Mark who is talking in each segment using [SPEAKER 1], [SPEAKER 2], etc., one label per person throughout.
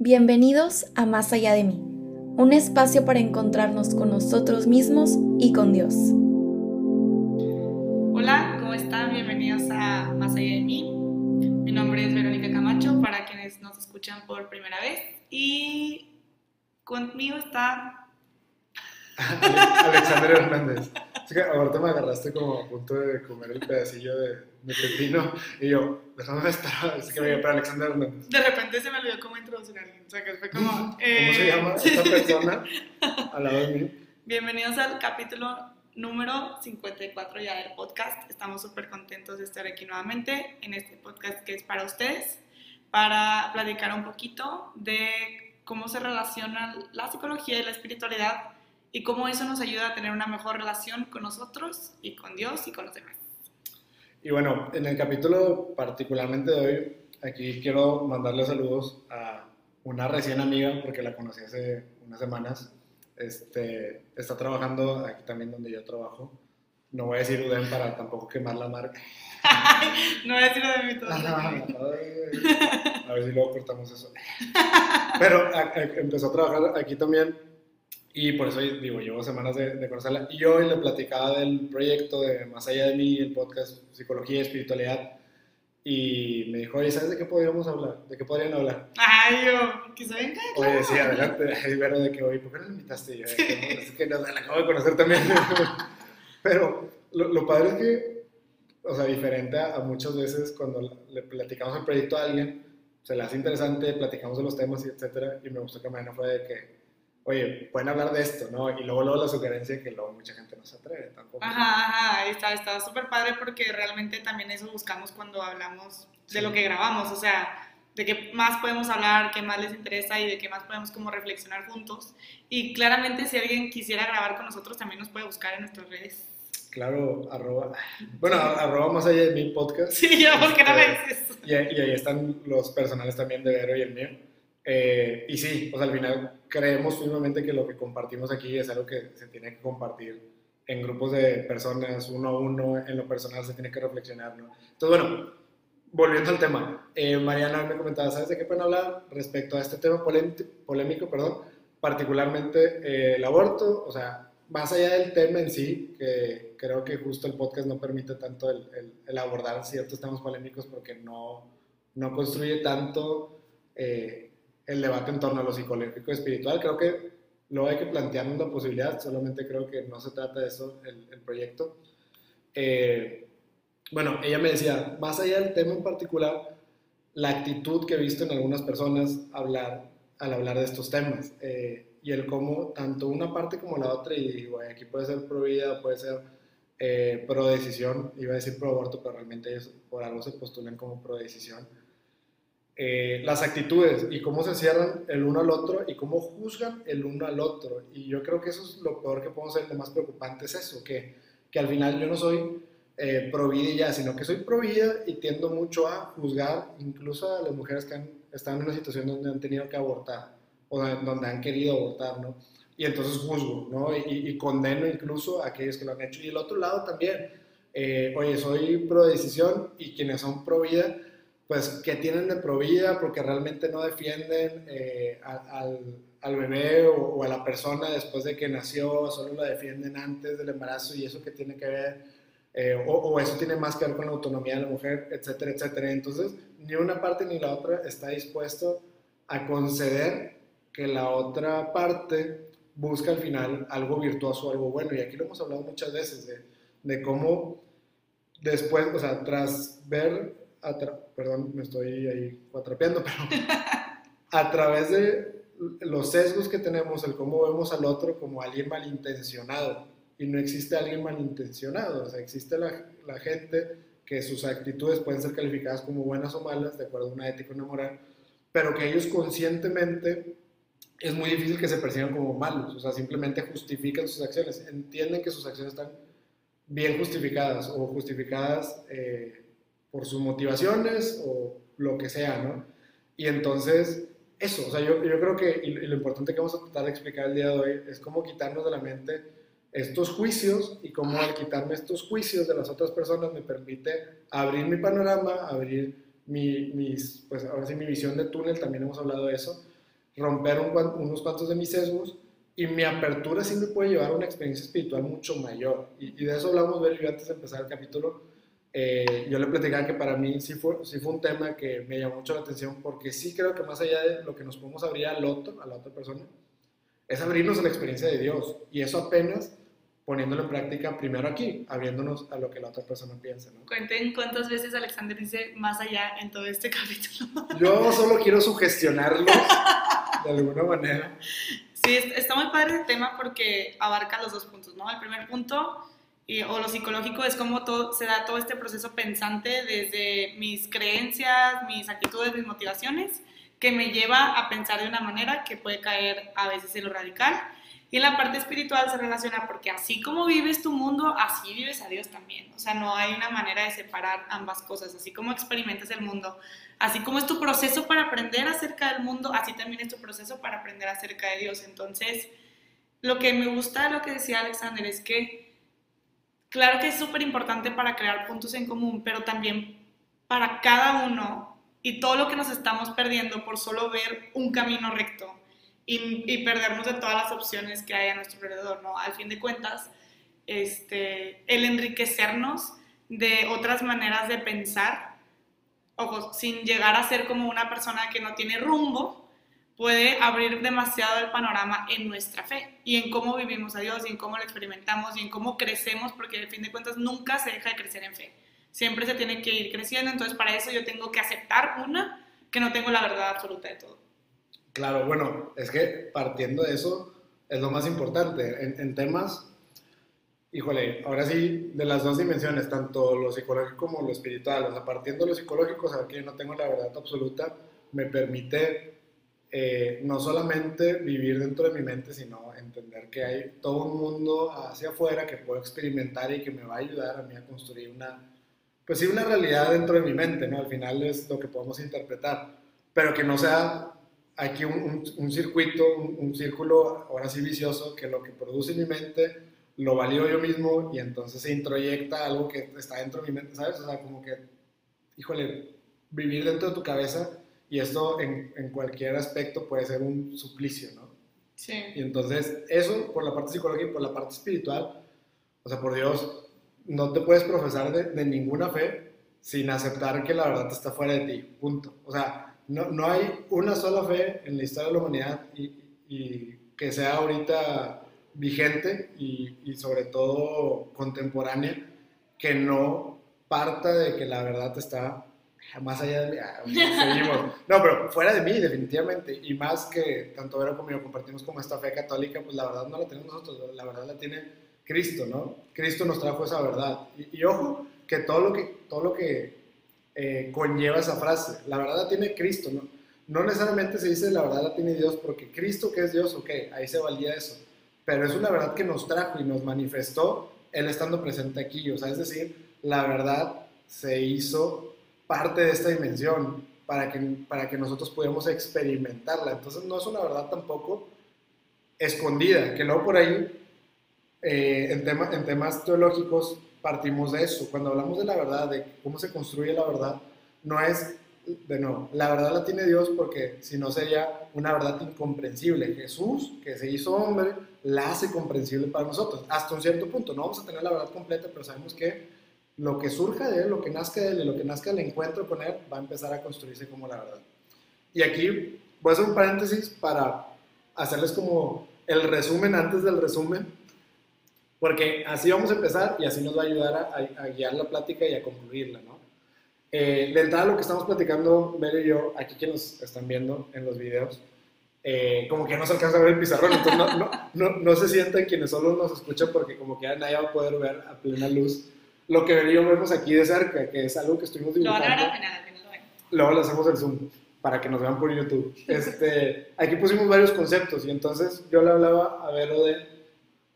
[SPEAKER 1] Bienvenidos a Más allá de mí, un espacio para encontrarnos con nosotros mismos y con Dios.
[SPEAKER 2] Hola, ¿cómo están? Bienvenidos a Más allá de mí. Mi nombre es Verónica Camacho, para quienes nos escuchan por primera vez. Y conmigo está...
[SPEAKER 3] Alexander Hernández. Que ahorita me agarraste como a punto de comer el pedacillo de, de pepino y yo, déjame estar, así que me para Alexander Hernández.
[SPEAKER 2] De repente se me olvidó cómo introducir a alguien. O sea, que fue como...
[SPEAKER 3] ¿Cómo
[SPEAKER 2] eh,
[SPEAKER 3] se llama esta persona al lado de mí?
[SPEAKER 2] Bienvenidos al capítulo número 54 ya del podcast. Estamos súper contentos de estar aquí nuevamente en este podcast que es para ustedes, para platicar un poquito de cómo se relaciona la psicología y la espiritualidad y cómo eso nos ayuda a tener una mejor relación con nosotros y con Dios y con los demás.
[SPEAKER 3] Y bueno, en el capítulo particularmente de hoy, aquí quiero mandarle saludos a una recién amiga, porque la conocí hace unas semanas. Este, está trabajando aquí también donde yo trabajo. No voy a decir UDEM para tampoco quemar la marca.
[SPEAKER 2] no voy a decirlo de mí todo.
[SPEAKER 3] a ver si luego cortamos eso. Pero a, a, empezó a trabajar aquí también y por eso digo, llevo semanas de, de, conocerla. Y hoy le platicaba del proyecto de Más allá de mí, el podcast Psicología y Espiritualidad. Y me dijo, oye, ¿sabes de qué podríamos hablar? ¿De qué podrían hablar?
[SPEAKER 2] Ay, yo, que se venga.
[SPEAKER 3] Oye, sí, adelante. Ay, Vero, de que, oye, ¿por qué no me invitaste? Yo, sí. es que no, la acabo de conocer también. Pero lo, lo, padre es que, o sea, diferente a, a muchas veces cuando le platicamos el proyecto a alguien, se le hace interesante, platicamos de los temas y etcétera. Y me gustó que mañana fue de que, oye, pueden hablar de esto, ¿no? Y luego, luego la sugerencia que luego mucha gente no se atreve tampoco.
[SPEAKER 2] Ajá, ajá, está, está súper padre porque realmente también eso buscamos cuando hablamos de sí. lo que grabamos, o sea, de qué más podemos hablar, qué más les interesa y de qué más podemos como reflexionar juntos. Y claramente si alguien quisiera grabar con nosotros también nos puede buscar en nuestras redes.
[SPEAKER 3] Claro, arroba, bueno, arroba más allá de mi podcast.
[SPEAKER 2] Sí, yo, ¿por qué no me dices?
[SPEAKER 3] Y, y ahí están los personales también de Vero y el mío. Eh, y sí, pues al final creemos firmemente que lo que compartimos aquí es algo que se tiene que compartir en grupos de personas, uno a uno, en lo personal se tiene que reflexionar, ¿no? Entonces, bueno, volviendo al tema, eh, Mariana me comentaba, ¿sabes de qué pueden hablar respecto a este tema polémico, perdón, particularmente eh, el aborto? O sea, más allá del tema en sí, que creo que justo el podcast no permite tanto el, el, el abordar ciertos temas polémicos porque no, no construye tanto eh, el debate en torno a lo psicológico espiritual. Creo que luego hay que plantearnos la posibilidad, solamente creo que no se trata de eso el, el proyecto. Eh, bueno, ella me decía, más allá del tema en particular, la actitud que he visto en algunas personas hablar, al hablar de estos temas eh, y el cómo tanto una parte como la otra, y digo, aquí puede ser pro vida, puede ser eh, pro decisión, iba a decir pro aborto, pero realmente ellos por algo se postulan como pro decisión eh, las actitudes y cómo se cierran el uno al otro y cómo juzgan el uno al otro. Y yo creo que eso es lo peor que podemos hacer, lo más preocupante es eso, que, que al final yo no soy eh, ya, sino que soy pro vida y tiendo mucho a juzgar incluso a las mujeres que han, están en una situación donde han tenido que abortar o donde han querido abortar, ¿no? Y entonces juzgo, ¿no? Y, y condeno incluso a aquellos que lo han hecho. Y el otro lado también, eh, oye, soy pro decisión y quienes son pro vida, pues que tienen de provida porque realmente no defienden eh, al, al, bebé o, o, a la persona después de que nació, solo la defienden antes del embarazo y eso que tiene que ver, eh, o, o, eso tiene más que ver con la autonomía de la mujer, etcétera, etcétera. Entonces, ni una parte ni la otra está dispuesto a conceder que la otra parte busca al final algo virtuoso, algo bueno. Y aquí lo hemos hablado muchas veces de, de cómo después, o sea, tras ver perdón, me estoy ahí cuatrapeando, pero a través de los sesgos que tenemos, el cómo vemos al otro como alguien malintencionado. Y no existe alguien malintencionado, o sea, existe la, gente que sus actitudes pueden ser calificadas como buenas o malas, de acuerdo a una ética y una moral, pero que ellos conscientemente es muy difícil que se perciban como malos, o sea, simplemente justifican sus acciones, entienden que sus acciones están bien justificadas o justificadas eh, por sus motivaciones o lo que sea, ¿no? Y entonces, eso, o sea, yo, creo que, y lo importante que vamos a tratar de explicar el día de hoy es cómo quitarnos de la mente estos juicios y cómo al quitarme estos juicios de las otras personas me permite abrir mi panorama, abrir mi, mis, pues ahora sí, mi visión de túnel, también hemos hablado de eso, romper unos cuantos de mis sesgos y mi apertura sí me puede llevar a una experiencia espiritual mucho mayor. Y, de eso hablamos, ver antes de empezar el capítulo. Eh, yo le platicaba que para mí sí fue, sí fue un tema que me llamó mucho la atención porque sí creo que más allá de lo que nos podemos abrir al otro, a la otra persona, es abrirnos a la experiencia de Dios. Y eso apenas poniéndolo en práctica primero aquí, abriéndonos a lo que la otra persona piensa. ¿no?
[SPEAKER 2] Cuenten cuántas veces Alexander dice más allá en todo este capítulo.
[SPEAKER 3] Yo solo quiero sugestionarlos de alguna manera.
[SPEAKER 2] Sí, está muy padre el tema porque abarca los dos puntos, ¿no? El primer punto, y, o lo psicológico, es cómo todo, se da todo este proceso pensante desde mis creencias, mis actitudes, mis motivaciones, que me lleva a pensar de una manera que puede caer a veces en lo radical y en la parte espiritual se relaciona porque así como vives tu mundo, así vives a Dios también. O sea, no hay una manera de separar ambas cosas. Así como experimentas el mundo, así como es tu proceso para aprender acerca del mundo, así también es tu proceso para aprender acerca de Dios. Entonces, lo que me gusta de lo que decía Alexander es que, claro que es súper importante para crear puntos en común, pero también para cada uno y todo lo que nos estamos perdiendo por solo ver un camino recto y, perdernos de todas las opciones que hay a nuestro alrededor, ¿no? Al fin de cuentas, este, el enriquecernos de otras maneras de pensar, ojo, sin llegar a ser como una persona que no tiene rumbo, puede abrir demasiado el panorama en nuestra fe y en cómo vivimos a Dios y en cómo lo experimentamos y en cómo crecemos, porque al fin de cuentas nunca se deja de crecer en fe. Siempre se tiene que ir creciendo, entonces para eso yo tengo que aceptar una, que no tengo la verdad absoluta de todo.
[SPEAKER 3] Claro, bueno, es que partiendo de eso es lo más importante. En, temas, híjole, ahora sí, de las dos dimensiones, tanto lo psicológico como lo espiritual, o partiendo de lo psicológico, saber que yo no tengo la verdad absoluta, me permite eh, no solamente vivir dentro de mi mente, sino entender que hay todo un mundo hacia afuera que puedo experimentar y que me va a ayudar a mí a construir una, pues sí, una realidad dentro de mi mente, ¿no? Al final es lo que podemos interpretar, pero que no sea aquí un, un, circuito, un, círculo ahora sí vicioso, que lo que produce mi mente lo valido yo mismo y entonces se introyecta algo que está dentro de mi mente, ¿sabes? O sea, como que, híjole, vivir dentro de tu cabeza y esto en, en cualquier aspecto puede ser un suplicio, ¿no?
[SPEAKER 2] Sí.
[SPEAKER 3] Y entonces, eso por la parte psicológica y por la parte espiritual, o sea, por Dios, no te puedes profesar de, de ninguna fe sin aceptar que la verdad está fuera de ti, punto. O sea, no, no, hay una sola fe en la historia de la humanidad y, y que sea ahorita vigente y, y, sobre todo contemporánea que no parta de que la verdad está más allá de mí. Ah, no, pero fuera de mí, definitivamente. Y más que tanto Vero como yo compartimos como esta fe católica, pues la verdad no la tenemos nosotros, la verdad la tiene Cristo, ¿no? Cristo nos trajo esa verdad. Y, ojo, que todo lo que, todo lo que eh, conlleva esa frase. La verdad la tiene Cristo, ¿no? No necesariamente se dice la verdad la tiene Dios, porque Cristo que es Dios, ok, ahí se valía eso. Pero es una verdad que nos trajo y nos manifestó Él estando presente aquí. O sea, es decir, la verdad se hizo parte de esta dimensión para que, para que nosotros pudiéramos experimentarla. Entonces no es una verdad tampoco escondida, que luego por ahí, eh, en, tema, en temas teológicos, partimos de eso. Cuando hablamos de la verdad, de cómo se construye la verdad, no es, de no, la verdad la tiene Dios porque si no sería una verdad incomprensible. Jesús, que se hizo hombre, la hace comprensible para nosotros, hasta un cierto punto. No vamos a tener la verdad completa, pero sabemos que lo que surja de él, lo que nazca de él lo que nazca del encuentro con él, va a empezar a construirse como la verdad. Y aquí voy a hacer un paréntesis para hacerles como el resumen antes del resumen porque así vamos a empezar y así nos va a ayudar a, guiar la plática y a concluirla, ¿no? Eh, de entrada, lo que estamos platicando, Mel y yo, aquí que nos están viendo en los videos, eh, como que no se alcanza a ver el pizarrón, entonces no, no, no, no se sienten quienes solo nos escuchan porque como que ya nadie va a poder ver a plena luz lo que yo vemos aquí de cerca, que es algo que estuvimos dibujando. Lo van a ver Luego le hacemos el zoom para que nos vean por YouTube. Este, aquí pusimos varios conceptos y entonces yo le hablaba a Vero de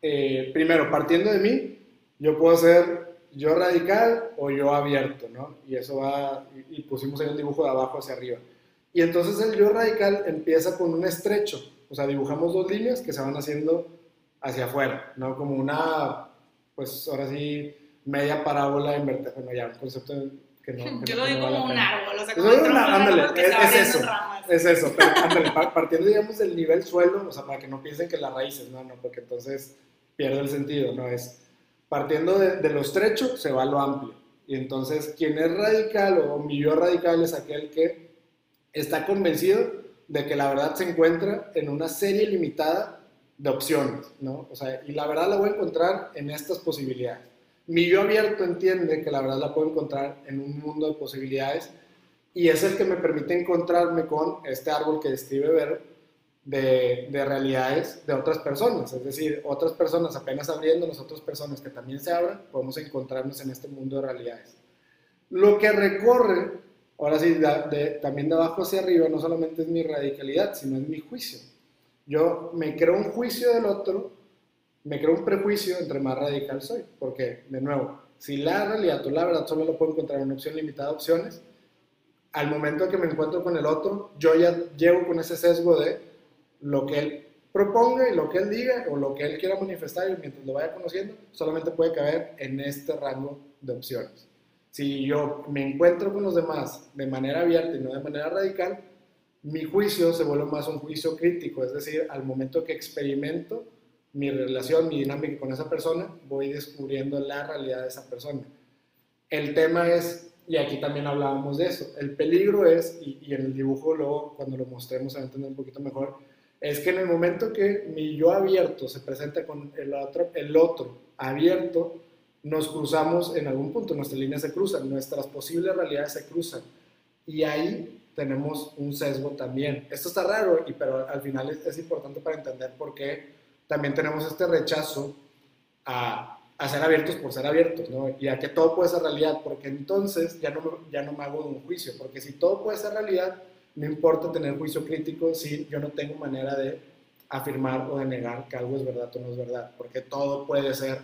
[SPEAKER 3] eh, primero, partiendo de mí, yo puedo ser yo radical o yo abierto, ¿no? Y eso va, y, pusimos ahí un dibujo de abajo hacia arriba. Y entonces el yo radical empieza con un estrecho, o sea, dibujamos dos líneas que se van haciendo hacia afuera, ¿no? Como una, pues ahora sí, media parábola invertida, bueno, ya, un concepto que no...
[SPEAKER 2] yo lo digo como un árbol, o sea, como es,
[SPEAKER 3] es, eso. Es eso, pero ándale, pa- partiendo, digamos, del nivel suelo, o sea, para que no piensen que las raíces, no, no, porque entonces pierde el sentido, ¿no? Es partiendo de, de lo estrecho, se va a lo amplio. Y entonces, quien es radical o mi yo radical es aquel que está convencido de que la verdad se encuentra en una serie limitada de opciones, ¿no? O sea, y la verdad la voy a encontrar en estas posibilidades. Mi yo abierto entiende que la verdad la puedo encontrar en un mundo de posibilidades y es el que me permite encontrarme con este árbol que describe ver de, de realidades de otras personas, es decir, otras personas apenas abriéndonos, otras personas que también se abran, podemos encontrarnos en este mundo de realidades. Lo que recorre, ahora sí, también de abajo hacia arriba, no solamente es mi radicalidad, sino es mi juicio. Yo me creo un juicio del otro, me creo un prejuicio entre más radical soy, porque, de nuevo, si la realidad o la verdad solo lo puedo encontrar en una opción limitada de opciones, al momento que me encuentro con el otro, yo ya llevo con ese sesgo de lo que él proponga y lo que él diga o lo que él quiera manifestar y mientras lo vaya conociendo, solamente puede caber en este rango de opciones. Si yo me encuentro con los demás de manera abierta y no de manera radical, mi juicio se vuelve más un juicio crítico, es decir, al momento que experimento mi relación, mi dinámica con esa persona, voy descubriendo la realidad de esa persona. El tema es, y aquí también hablábamos de eso, el peligro es, y, y en el dibujo luego cuando lo mostremos se va a entender un poquito mejor, es que en el momento que mi yo abierto se presenta con el otro, el otro abierto, nos cruzamos en algún punto, nuestras líneas se cruzan, nuestras posibles realidades se cruzan. Y ahí tenemos un sesgo también. Esto está raro, y, pero al final es, es importante para entender por qué también tenemos este rechazo a, ser abiertos por ser abiertos, ¿no? Y a que todo puede ser realidad, porque entonces ya no, ya no me hago un juicio, porque si todo puede ser realidad, no importa tener juicio crítico si yo no tengo manera de afirmar o de negar que algo es verdad o no es verdad, porque todo puede ser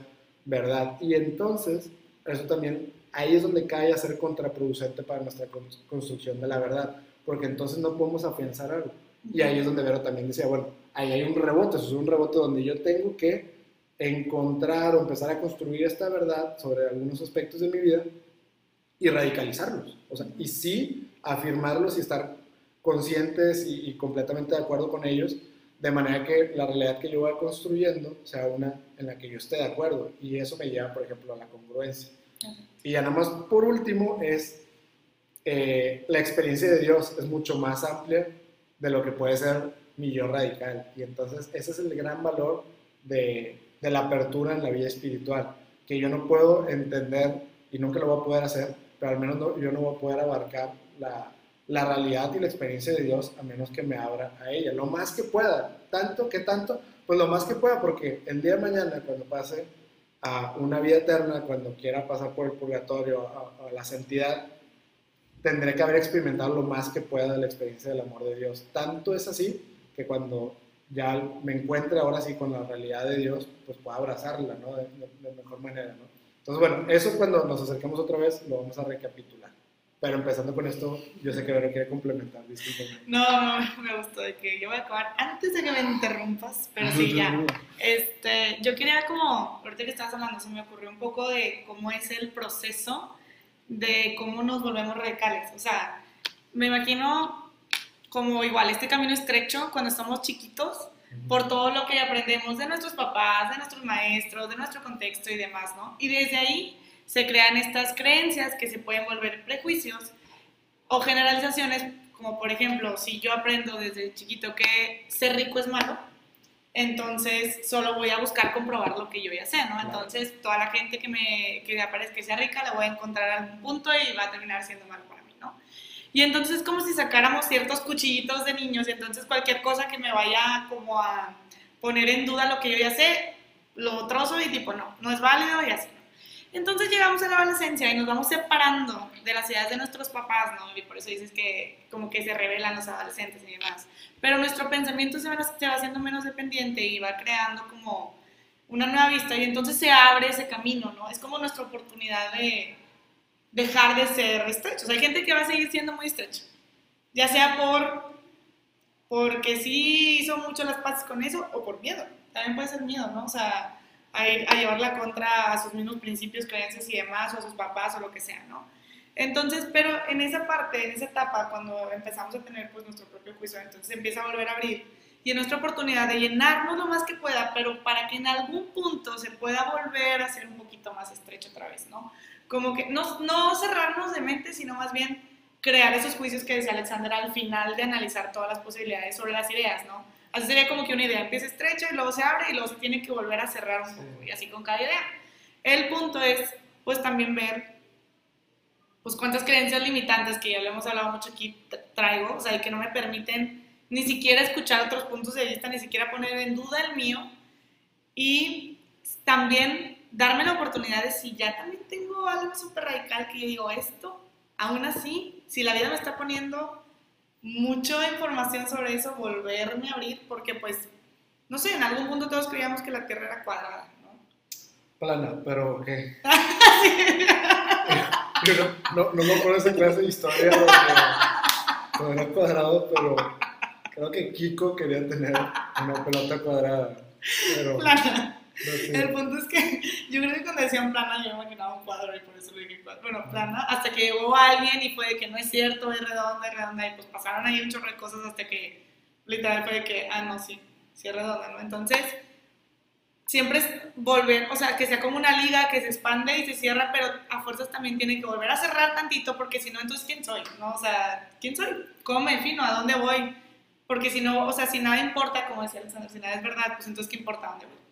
[SPEAKER 3] verdad. Y entonces, eso también, ahí es donde cae a ser contraproducente para nuestra con- construcción de la verdad, porque entonces no podemos afianzar algo. Y ahí es donde Vero también decía, bueno, ahí hay un rebote, eso es un rebote donde yo tengo que encontrar o empezar a construir esta verdad sobre algunos aspectos de mi vida y radicalizarlos. O sea, y sí afirmarlos y estar conscientes y, y completamente de acuerdo con ellos, de manera que la realidad que yo vaya construyendo sea una en la que yo esté de acuerdo. Y eso me lleva, por ejemplo, a la congruencia. Y ya nada más por último es eh, la experiencia de Dios es mucho más amplia de lo que puede ser mi yo radical. Y entonces ese es el gran valor de, de la apertura en la vida espiritual, que yo no puedo entender y nunca lo voy a poder hacer, pero al menos no- yo no voy a poder abarcar la, la realidad y la experiencia de Dios a menos que me abra a ella, lo más que pueda, tanto que tanto, pues lo más que pueda, porque el día de mañana cuando pase a una vida eterna, cuando quiera pasar por el purgatorio, a, la santidad, tendré que haber experimentado lo más que pueda la experiencia del amor de Dios. Tanto es así que cuando ya me encuentre ahora sí con la realidad de Dios, pues pueda abrazarla, ¿no? De, de- de mejor manera, ¿no? Entonces, bueno, eso cuando nos acerquemos otra vez lo vamos a recapitular. Pero empezando con esto, yo sé que Vero quiere complementar, discúlpame.
[SPEAKER 2] No, no, me gustó de que yo voy a acabar antes de que me interrumpas, pero sí, ya. Este, yo quería como, ahorita que estabas hablando, se me ocurrió un poco de cómo es el proceso de cómo nos volvemos radicales. O sea, me imagino como igual este camino estrecho cuando estamos chiquitos, por todo lo que aprendemos de nuestros papás, de nuestros maestros, de nuestro contexto y demás, ¿no? Y desde ahí se crean estas creencias que se pueden volver prejuicios o generalizaciones, como por ejemplo, si yo aprendo desde chiquito que ser rico es malo, entonces solo voy a buscar comprobar lo que yo ya sé, ¿no? Entonces toda la gente que me que aparezca que sea rica la voy a encontrar a algún punto y va a terminar siendo malo para mí. Y entonces es como si sacáramos ciertos cuchillitos de niños y entonces cualquier cosa que me vaya como a poner en duda lo que yo ya sé, lo trozo y tipo, no, no es válido y así. Entonces llegamos a la adolescencia y nos vamos separando de las ideas de nuestros papás, ¿no? Y por eso dices que como que se revelan los adolescentes y demás. Pero nuestro pensamiento se va, se va haciendo menos dependiente y va creando como una nueva vista y entonces se abre ese camino, ¿no? Es como nuestra oportunidad de dejar de ser estrechos. Hay gente que va a seguir siendo muy estrecha, ya sea por porque sí hizo mucho las paces con eso o por miedo. También puede ser miedo, ¿no? O sea, a llevarla contra a sus mismos principios, creencias y demás, o a sus papás o lo que sea, ¿no? Entonces, pero en esa parte, en esa etapa, cuando empezamos a tener pues nuestro propio juicio, entonces empieza a volver a abrir. Y en nuestra oportunidad de llenarnos lo más que pueda, pero para que en algún punto se pueda volver a ser un poquito más estrecho otra vez, ¿no? Como que no, no cerrarnos de mente, sino más bien crear esos juicios que decía Alexander al final de analizar todas las posibilidades sobre las ideas, ¿no? Así sería como que una idea empieza estrecha y luego se abre y luego se tiene que volver a cerrar un poco, y así con cada idea. El punto es, pues también ver pues cuántas creencias limitantes, que ya lo hemos hablado mucho aquí, traigo, o sea, y que no me permiten ni siquiera escuchar otros puntos de vista, ni siquiera poner en duda el mío, y también darme la oportunidad de si ya también tengo algo súper radical que yo digo esto, aún así, si la vida me está poniendo mucha información sobre eso, volverme a abrir, porque pues, no sé, en algún punto todos creíamos que la Tierra era cuadrada, ¿no?
[SPEAKER 3] Plana, pero ¿qué? Yo no, no, me acuerdo esa clase de historia donde, era cuadrado, pero creo que Kiko quería tener una pelota cuadrada. Pero,
[SPEAKER 2] plana. El punto es que yo creo que cuando decían plana yo me imaginaba un cuadro y por eso lo dije cuadro. Bueno, plana, hasta que llegó alguien y fue de que no es cierto, es redonda, es redonda, y pues pasaron ahí un chorro de cosas hasta que literal fue de que, ah, no, sí, sí es redonda, ¿no? Entonces, siempre es volver, o sea, que sea como una liga que se expande y se cierra, pero a fuerzas también tiene que volver a cerrar tantito, porque si no, entonces, ¿quién soy? ¿No? O sea, ¿quién soy? ¿Cómo me defino? ¿A dónde voy? Porque si no, o sea, si nada importa, como decía Alexander, si nada es verdad, pues entonces, ¿qué importa a dónde voy?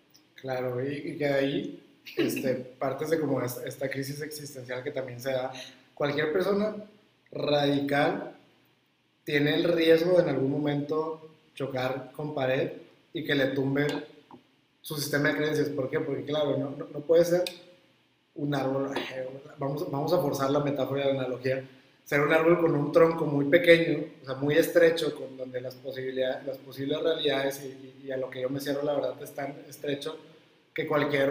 [SPEAKER 3] Claro, y, y que de ahí este, partes de como esta, esta crisis existencial que también se da. Cualquier persona radical tiene el riesgo de en algún momento chocar con pared y que le tumbe su sistema de creencias. ¿Por qué? Porque, claro, no, no, puede ser un árbol, vamos, vamos a forzar la metáfora de la analogía, ser un árbol con un tronco muy pequeño, o sea, muy estrecho, con donde las, posibilidades, las posibles realidades y, a lo que yo me cierro, la verdad, es tan estrecho que cualquier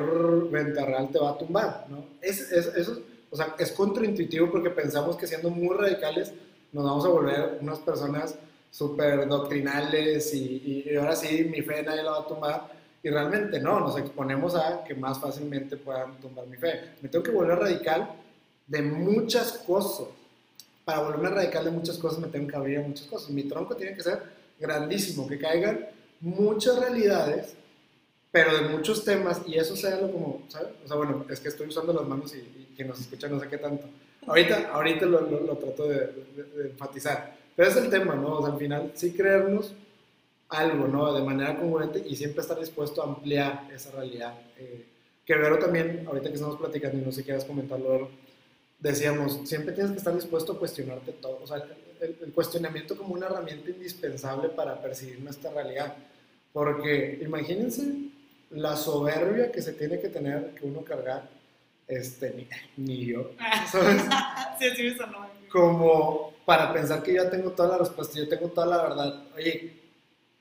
[SPEAKER 3] ventarral te va a tumbar, ¿no? Es, es, eso, o sea, es contraintuitivo porque pensamos que siendo muy radicales nos vamos a volver unas personas súper doctrinales y, y, ahora sí mi fe nadie la va a tumbar y realmente no, nos exponemos a que más fácilmente puedan tumbar mi fe. Me tengo que volver radical de muchas cosas. Para volverme radical de muchas cosas me tengo que abrir a muchas cosas. Mi tronco tiene que ser grandísimo, que caigan muchas realidades, pero de muchos temas, y eso sea lo como, ¿sabes? O sea, bueno, es que estoy usando las manos y, y quien nos escucha no sé qué tanto. Ahorita, ahorita lo, lo, trato de, de, enfatizar. Pero es el tema, ¿no? O sea, al final, sí creernos algo, ¿no? De manera congruente y siempre estar dispuesto a ampliar esa realidad. Eh, que Vero también, ahorita que estamos platicando y no sé si quieres comentarlo, decíamos, siempre tienes que estar dispuesto a cuestionarte todo. O sea, el, cuestionamiento como una herramienta indispensable para percibir nuestra realidad. Porque imagínense la soberbia que se tiene que tener, que uno cargar, este, ni, ni yo, ¿sabes?
[SPEAKER 2] sí, sí, eso no.
[SPEAKER 3] Como para pensar que yo tengo toda la respuesta, yo tengo toda la verdad. Oye,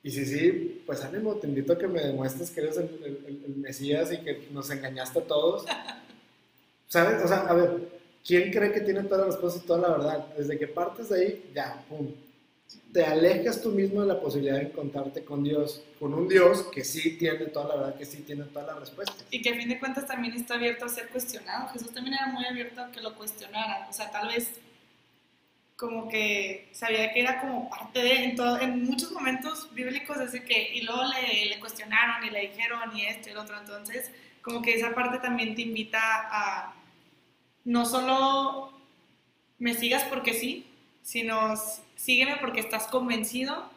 [SPEAKER 3] y sí, sí, pues ánimo, te invito a que me demuestres que eres el, el, Mesías y que nos engañaste a todos. ¿Sabes? O sea, a ver, ¿quién cree que tiene toda la respuesta y toda la verdad? Desde que partes de ahí, ya, pum. Te alejas tú mismo de la posibilidad de encontrarte con Dios, con un Dios que sí tiene toda la verdad, que sí tiene toda la respuesta.
[SPEAKER 2] Y que a fin de cuentas también está abierto a ser cuestionado. Jesús también era muy abierto a que lo cuestionaran. O sea, tal vez como que sabía que era como parte de, en, todo, en muchos momentos bíblicos, así que, y luego le, le, cuestionaron y le dijeron y esto y lo otro, entonces como que esa parte también te invita a no solo me sigas porque sí, sino sígueme porque estás convencido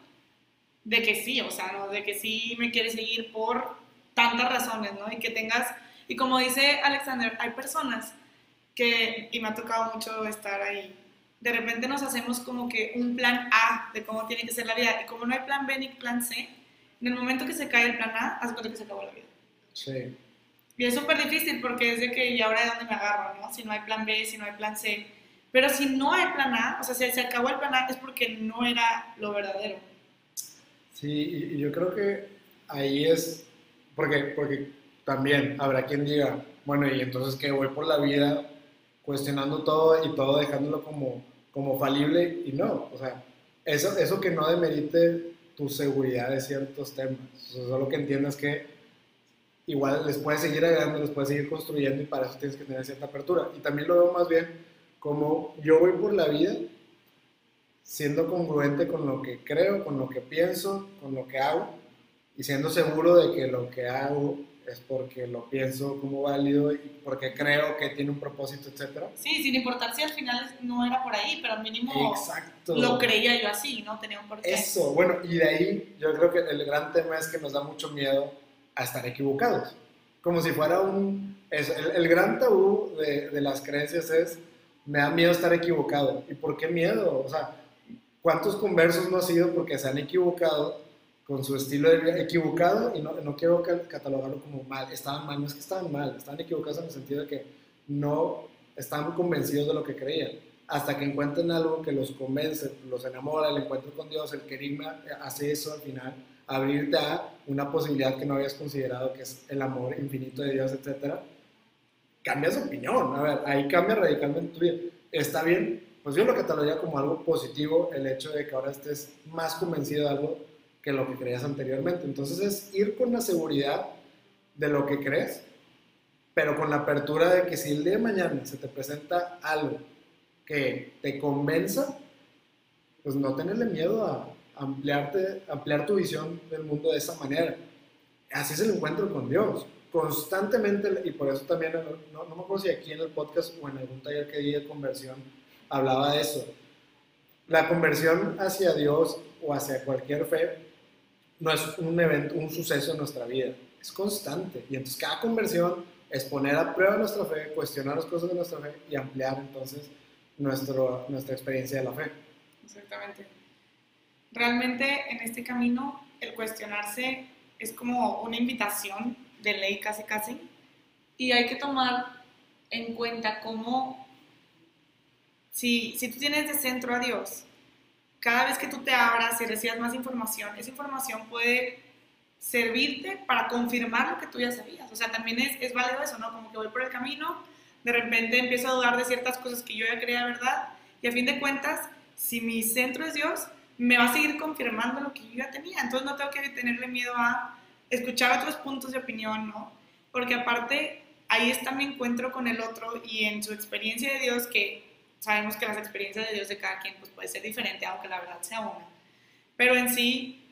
[SPEAKER 2] de que sí, o sea, ¿no? de que sí me quieres seguir por tantas razones, ¿no? Y que tengas, y como dice Alexander, hay personas que, y me ha tocado mucho estar ahí, de repente nos hacemos como que un plan A de cómo tiene que ser la vida. Y como no hay plan B ni plan C, en el momento que se cae el plan A, hace cuenta que se acabó la vida.
[SPEAKER 3] Sí.
[SPEAKER 2] Y es súper difícil porque es de que, ¿y ahora de dónde me agarro, no? Si no hay plan B, si no hay plan C. Pero si no hay plan A, o sea, si se acabó el plan A, es porque no era lo verdadero.
[SPEAKER 3] Sí, y yo creo que ahí es, porque, porque también habrá quien diga, bueno, y entonces que voy por la vida cuestionando todo y todo dejándolo como como falible y no, o sea, eso, eso que no demerite tu seguridad de ciertos temas, solo que entiendas que igual les puedes seguir agregando, les puedes seguir construyendo y para eso tienes que tener cierta apertura. Y también lo veo más bien como yo voy por la vida siendo congruente con lo que creo, con lo que pienso, con lo que hago y siendo seguro de que lo que hago es porque lo pienso como válido y porque creo que tiene un propósito, etcétera.
[SPEAKER 2] Sí, sin importar si al final no era por ahí, pero al mínimo
[SPEAKER 3] Exacto.
[SPEAKER 2] lo creía yo así, ¿no? Tenía un porqué.
[SPEAKER 3] Eso, bueno, y de ahí yo creo que el gran tema es que nos da mucho miedo a estar equivocados. Como si fuera un... Es, el, gran tabú de, de las creencias es, me da miedo estar equivocado. ¿Y por qué miedo? O sea, ¿cuántos conversos no ha sido porque se han equivocado con su estilo de vida equivocado, y no, no quiero catalogarlo como mal, estaban mal, no es que estaban mal, estaban equivocados en el sentido de que no estaban convencidos de lo que creían, hasta que encuentren algo que los convence, los enamora, el encuentro con Dios, el querigma hace eso al final, abrirte a una posibilidad que no habías considerado, que es el amor infinito de Dios, etc. Cambias de opinión, a ver, ahí cambia radicalmente tu vida. Está bien, pues yo lo catalogaría como algo positivo el hecho de que ahora estés más convencido de algo que lo que creías anteriormente. Entonces es ir con la seguridad de lo que crees, pero con la apertura de que si el día de mañana se te presenta algo que te convenza, pues no tenerle miedo a ampliarte, ampliar tu visión del mundo de esa manera. Así es el encuentro con Dios. Constantemente, y por eso también, no, no me acuerdo si aquí en el podcast o en algún taller que di de conversión, hablaba de eso. La conversión hacia Dios o hacia cualquier fe no es un evento, un suceso en nuestra vida, es constante. Y entonces cada conversión es poner a prueba nuestra fe, cuestionar las cosas de nuestra fe y ampliar entonces nuestro, nuestra experiencia de la fe.
[SPEAKER 2] Exactamente. Realmente en este camino el cuestionarse es como una invitación de ley casi casi y hay que tomar en cuenta cómo si, si tú tienes de centro a Dios cada vez que tú te abras y recibas más información, esa información puede servirte para confirmar lo que tú ya sabías. O sea, también es, es válido eso, ¿no? Como que voy por el camino, de repente empiezo a dudar de ciertas cosas que yo ya creía verdad, y a fin de cuentas, si mi centro es Dios, me va a seguir confirmando lo que yo ya tenía. Entonces no tengo que tenerle miedo a escuchar otros puntos de opinión, ¿no? Porque aparte, ahí está mi encuentro con el otro y en su experiencia de Dios que sabemos que las experiencias de Dios de cada quien pues, puede ser diferente, aunque la verdad sea una. Pero en sí,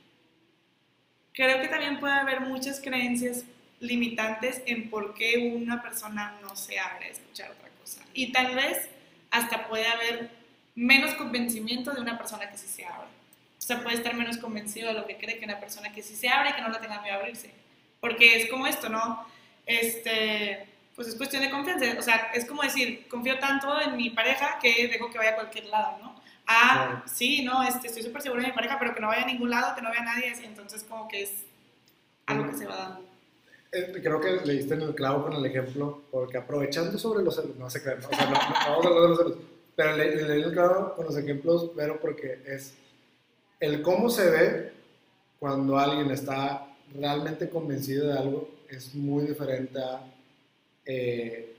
[SPEAKER 2] creo que también puede haber muchas creencias limitantes en por qué una persona no se abre a escuchar otra cosa. Y tal vez hasta puede haber menos convencimiento de una persona que sí se abre. Sea, puede estar menos convencido de lo que cree que una persona que sí se abre y que no la tenga miedo a abrirse. Porque es como esto, ¿no? Este, pues es cuestión de confianza. O sea, es como decir, confío tanto en mi pareja que dejo que vaya a cualquier lado, ¿no? Ah, sí, no, este, estoy súper segura de mi pareja, pero que no vaya a ningún lado, que no vea a nadie, entonces como que es algo que se va dando.
[SPEAKER 3] Eh, creo que le diste en el clavo con el ejemplo, porque aprovechando sobre los celos, no sé qué, no, o sea, no, vamos a hablar de los celos, pero le, le di el clavo con los ejemplos, pero porque es el cómo se ve cuando alguien está realmente convencido de algo es muy diferente a eh,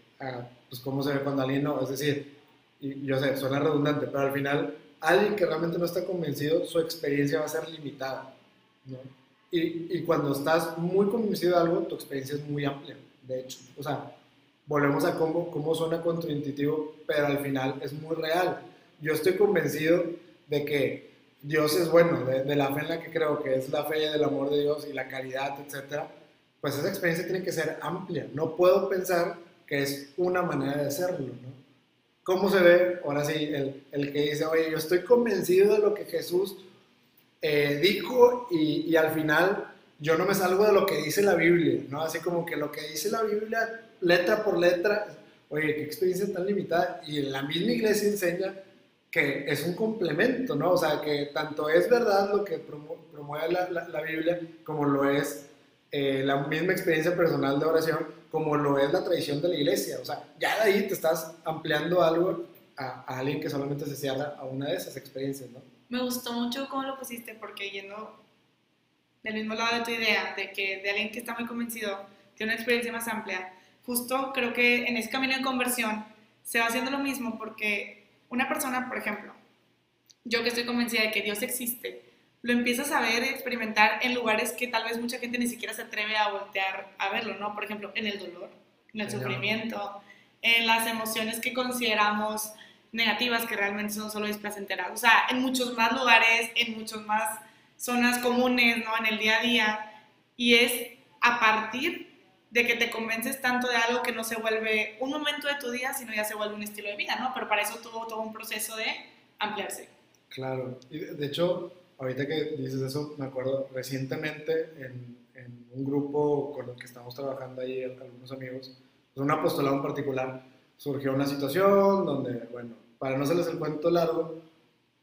[SPEAKER 3] pues, cómo se ve cuando alguien no. Es decir, yo sé, suena redundante, pero al final, alguien que realmente no está convencido, su experiencia va a ser limitada. ¿no? Y, y, cuando estás muy convencido de algo, tu experiencia es muy amplia, de hecho. O sea, volvemos a cómo, cómo suena contraintuitivo, pero al final es muy real. Yo estoy convencido de que Dios es bueno, de, la fe en la que creo que es la fe del amor de Dios y la caridad, etcétera pues esa experiencia tiene que ser amplia. No puedo pensar que es una manera de hacerlo, ¿no? ¿Cómo se ve, ahora sí, el, el que dice, oye, yo estoy convencido de lo que Jesús eh, dijo y, y, al final yo no me salgo de lo que dice la Biblia, ¿no? Así como que lo que dice la Biblia, letra por letra, oye, qué experiencia tan limitada. Y la misma iglesia enseña que es un complemento, ¿no? O sea, que tanto es verdad lo que promueve la, la, la Biblia como lo es eh, la misma experiencia personal de oración como lo es la tradición de la iglesia. O sea, ya de ahí te estás ampliando algo a, alguien que solamente se cierra a una de esas experiencias, ¿no?
[SPEAKER 2] Me gustó mucho cómo lo pusiste, porque yendo del mismo lado de tu idea, de que de alguien que está muy convencido tiene una experiencia más amplia, justo creo que en ese camino de conversión se va haciendo lo mismo, porque una persona, por ejemplo, yo que estoy convencida de que Dios existe, lo empiezas a ver, experimentar en lugares que tal vez mucha gente ni siquiera se atreve a voltear a verlo, ¿no? Por ejemplo, en el dolor, en el sufrimiento, en las emociones que consideramos negativas que realmente son solo displacenteras. O sea, en muchos más lugares, en muchas más zonas comunes, ¿no? En el día a día. Y es a partir de que te convences tanto de algo que no se vuelve un momento de tu día, sino ya se vuelve un estilo de vida, ¿no? Pero para eso tuvo todo un proceso de ampliarse.
[SPEAKER 3] Claro. Y de hecho, ahorita que dices eso, me acuerdo recientemente en, un grupo con el que estamos trabajando ahí, algunos amigos, pues un apostolado en particular, surgió una situación donde, bueno, para no hacerles el cuento largo,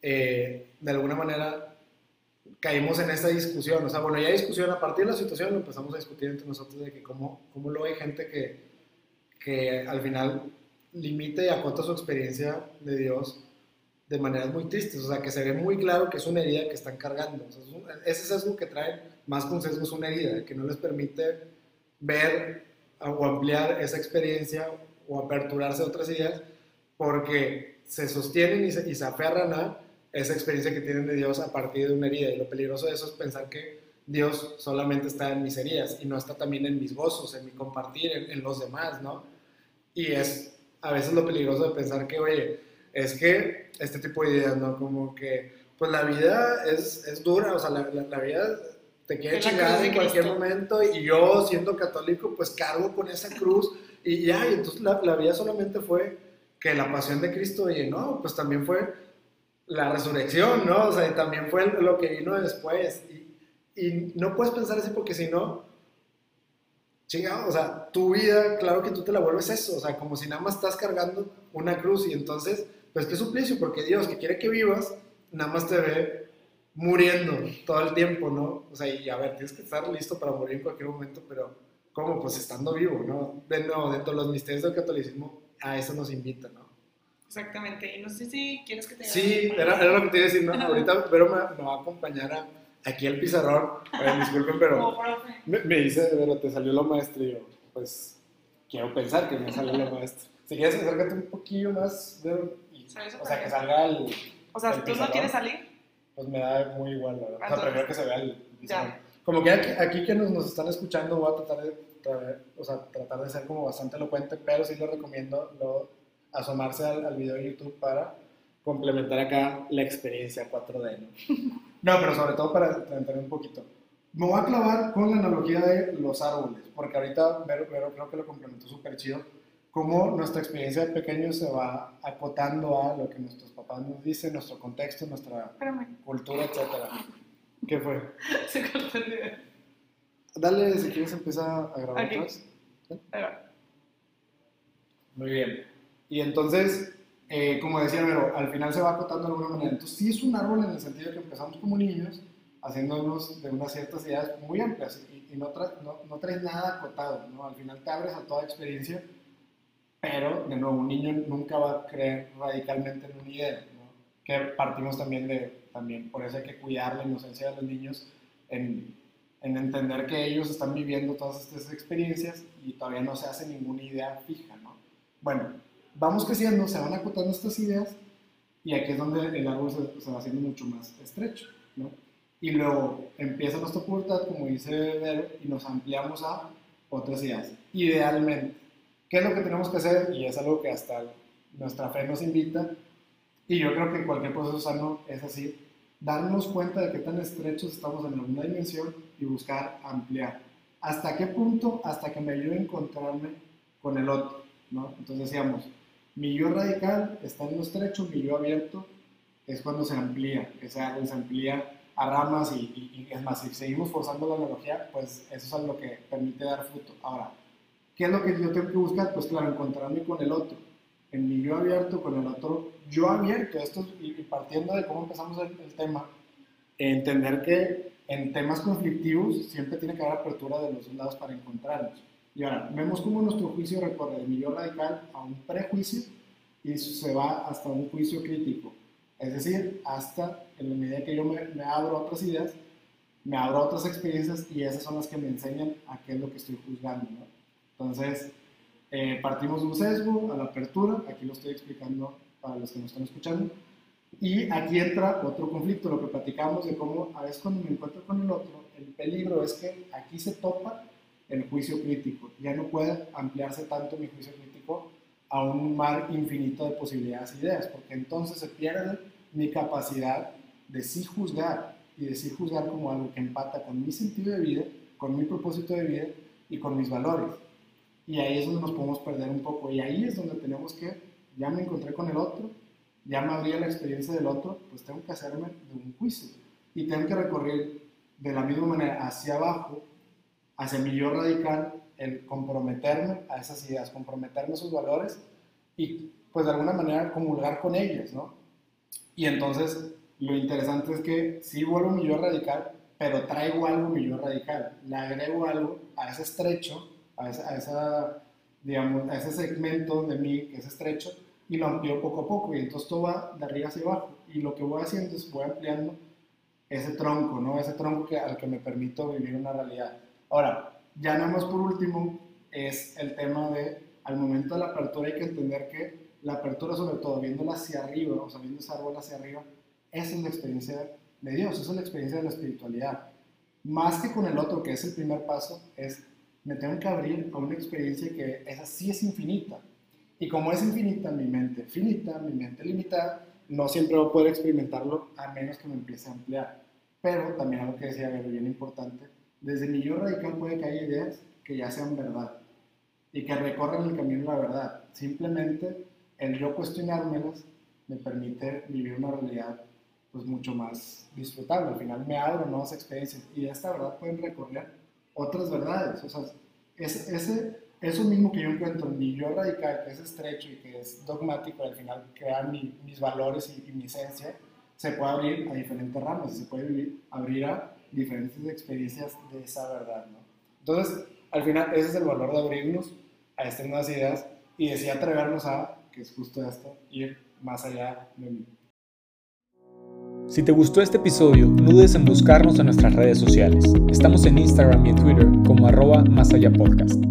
[SPEAKER 3] eh, de alguna manera caímos en esta discusión. O sea, bueno, ya discusión, a partir de la situación empezamos a discutir entre nosotros de que cómo, cómo lo hay gente que, que al final limita y acota su experiencia de Dios de maneras muy tristes, o sea, que se ve muy claro que es una herida que están cargando. O sea, es un, ese sesgo que traen, más con sesgo es una herida, que no les permite ver o ampliar esa experiencia o aperturarse a otras ideas, porque se sostienen y se, y se aferran a esa experiencia que tienen de Dios a partir de una herida. Y lo peligroso de eso es pensar que Dios solamente está en mis heridas y no está también en mis gozos, en mi compartir, en, en los demás, ¿no? Y es a veces lo peligroso de pensar que, oye, es que este tipo de ideas, ¿no? Como que, pues la vida es, es dura, o sea, la, la, la vida te quiere chingar en cualquier
[SPEAKER 2] Cristo.
[SPEAKER 3] momento y yo, siendo católico, pues cargo con esa cruz y ya, y entonces la, la vida solamente fue que la pasión de Cristo, oye, no, pues también fue la resurrección, ¿no? O sea, también fue lo que vino después. Y, no puedes pensar así porque si no, chingado, o sea, tu vida, claro que tú te la vuelves eso, o sea, como si nada más estás cargando una cruz y entonces, pues qué suplicio, porque Dios que quiere que vivas, nada más te ve muriendo todo el tiempo, ¿no? O sea, y a ver, tienes que estar listo para morir en cualquier momento, pero ¿cómo? Pues estando vivo, ¿no? De dentro de los misterios del catolicismo, a eso nos invita, ¿no?
[SPEAKER 2] Exactamente. Y no sé si quieres que te
[SPEAKER 3] Sí, era, era lo que te iba a decir, ¿no? Ahorita Vero me, me va a acompañar a- aquí al pizarrón, Oye, disculpen, pero me, me dice, Vero, te salió lo maestro y yo, pues, quiero pensar que me salió lo maestro. Si quieres, acércate un poquillo más, y-
[SPEAKER 2] ¿Sabes?
[SPEAKER 3] o sea, que salga el,
[SPEAKER 2] O sea,
[SPEAKER 3] el
[SPEAKER 2] ¿tú no
[SPEAKER 3] pizarrón.
[SPEAKER 2] quieres salir?
[SPEAKER 3] pues me da muy igual, la verdad. O sea, prefiero que se vea el pizarrón.
[SPEAKER 2] Ya.
[SPEAKER 3] Como que aquí, aquí que nos, nos están escuchando, voy a tratar de, o sea, tratar de ser como bastante elocuente, pero sí les recomiendo luego asomarse al, al video de YouTube para complementar acá la experiencia 4D, ¿no? No, pero sobre todo para entender un poquito. Me voy a clavar con la analogía de los árboles, porque ahorita Vero, Vero creo que lo complementó súper chido, cómo nuestra experiencia de pequeños se va acotando a lo que nuestros papás nos dicen, nuestro contexto, nuestra
[SPEAKER 2] Espérame.
[SPEAKER 3] cultura, etcétera. ¿Qué fue?
[SPEAKER 2] Se cortó el video.
[SPEAKER 3] Dale, si quieres empieza a grabar
[SPEAKER 2] va.
[SPEAKER 3] Muy bien. Y entonces, eh, como decía Vero, al final se va acotando de alguna manera. Entonces, sí es un árbol en el sentido de que empezamos como niños, haciéndonos de unas ciertas ideas muy amplias y, y no, tra- no, no traes nada acotado, ¿no? Al final te abres a toda experiencia, pero, de nuevo, un niño nunca va a creer radicalmente en una idea, ¿no? Que partimos también de, también, por eso hay que cuidar la inocencia de los niños en, en entender que ellos están viviendo todas estas experiencias y todavía no se hace ninguna idea fija, ¿no? Bueno, vamos creciendo, se van acotando estas ideas y aquí es donde el árbol se, se va haciendo mucho más estrecho, ¿no? Y luego empieza nuestra pubertad, como dice Vero, y nos ampliamos a otras ideas. Idealmente, ¿qué es lo que tenemos que hacer? Y es algo que hasta nuestra fe nos invita, y yo creo que cualquier proceso sano es así, darnos cuenta de qué tan estrechos estamos en alguna dimensión y buscar ampliar. ¿Hasta qué punto? Hasta que me ayude a encontrarme con el otro, ¿no? Entonces decíamos, mi yo radical está en lo estrecho, mi yo abierto es cuando se amplía, ese árbol se amplía a ramas y, es más, si seguimos forzando la analogía, pues eso es lo que permite dar fruto. Ahora, ¿qué es lo que yo tengo que buscar? Pues claro, encontrarme con el otro, en mi yo abierto, con el otro yo abierto. Esto es- y, y partiendo de cómo empezamos el, el tema, entender que en temas conflictivos siempre tiene que haber apertura de los dos lados para encontrarnos. Y ahora, vemos cómo nuestro juicio recorre de mi radical a un prejuicio y se va hasta un juicio crítico. Es decir, hasta en la medida que yo me, me abro a otras ideas, me abro a otras experiencias y esas son las que me enseñan a qué es lo que estoy juzgando. ¿no? Entonces, eh, partimos de un sesgo a la apertura, aquí lo estoy explicando para los que nos están escuchando, y aquí entra otro conflicto, lo que platicamos de cómo a veces cuando me encuentro con el otro, el peligro es que aquí se topa el juicio crítico, ya no puede ampliarse tanto mi juicio crítico a un mar infinito de posibilidades e ideas, porque entonces se pierde mi capacidad de sí juzgar y de sí juzgar como algo que empata con mi sentido de vida, con mi propósito de vida y con mis valores. Y ahí es donde nos podemos perder un poco. Y ahí es donde tenemos que, ya me encontré con el otro, ya me abrí la experiencia del otro, pues tengo que hacerme de un juicio. Y tengo que recorrer de la misma manera hacia abajo, hacia mi yo radical, el comprometerme a esas ideas, comprometerme a esos valores y pues de alguna manera comulgar con ellas, ¿no? Y entonces lo interesante es que sí vuelvo mi yo radical, pero traigo algo mi yo radical, le agrego algo a ese estrecho, a esa, digamos, a ese segmento de mí que es estrecho y lo amplío poco a poco y entonces todo va de arriba hacia abajo y lo que voy haciendo es voy ampliando ese tronco, ¿no? Ese tronco que, al que me permito vivir una realidad. Ahora, ya nada más por último es el tema de al momento de la apertura hay que entender que la apertura sobre todo viéndola hacia arriba, o sea, viendo ese árbol hacia arriba, esa es la experiencia de Dios, esa es la experiencia de la espiritualidad. Más que con el otro, que es el primer paso, es me tengo que abrir a una experiencia que esa sí es infinita. Y como es infinita, mi mente finita, mi mente limitada, no siempre voy a poder experimentarlo a menos que me empiece a ampliar. Pero también algo que decía bien importante, desde mi yo radical puede que haya ideas que ya sean verdad y que recorran el camino de la verdad. Simplemente el yo cuestionármelas me permite vivir una realidad pues mucho más disfrutable. Al final me abro nuevas experiencias y de esta verdad pueden recorrer otras verdades. O sea, es, ese, eso mismo que yo encuentro en mi yo radical, que es estrecho y que es dogmático, al final crear mis valores y, mi esencia, se puede abrir a diferentes ramas, se puede vivir, abrir a diferentes experiencias de esa verdad. ¿no? Entonces, al final, ese es el valor de abrirnos a estas nuevas ideas y decir atrevernos a, que es justo esto, ir más allá de mí.
[SPEAKER 4] Si te gustó este episodio, no dudes en buscarnos en nuestras redes sociales. Estamos en Instagram y en Twitter como arroba más allá podcast.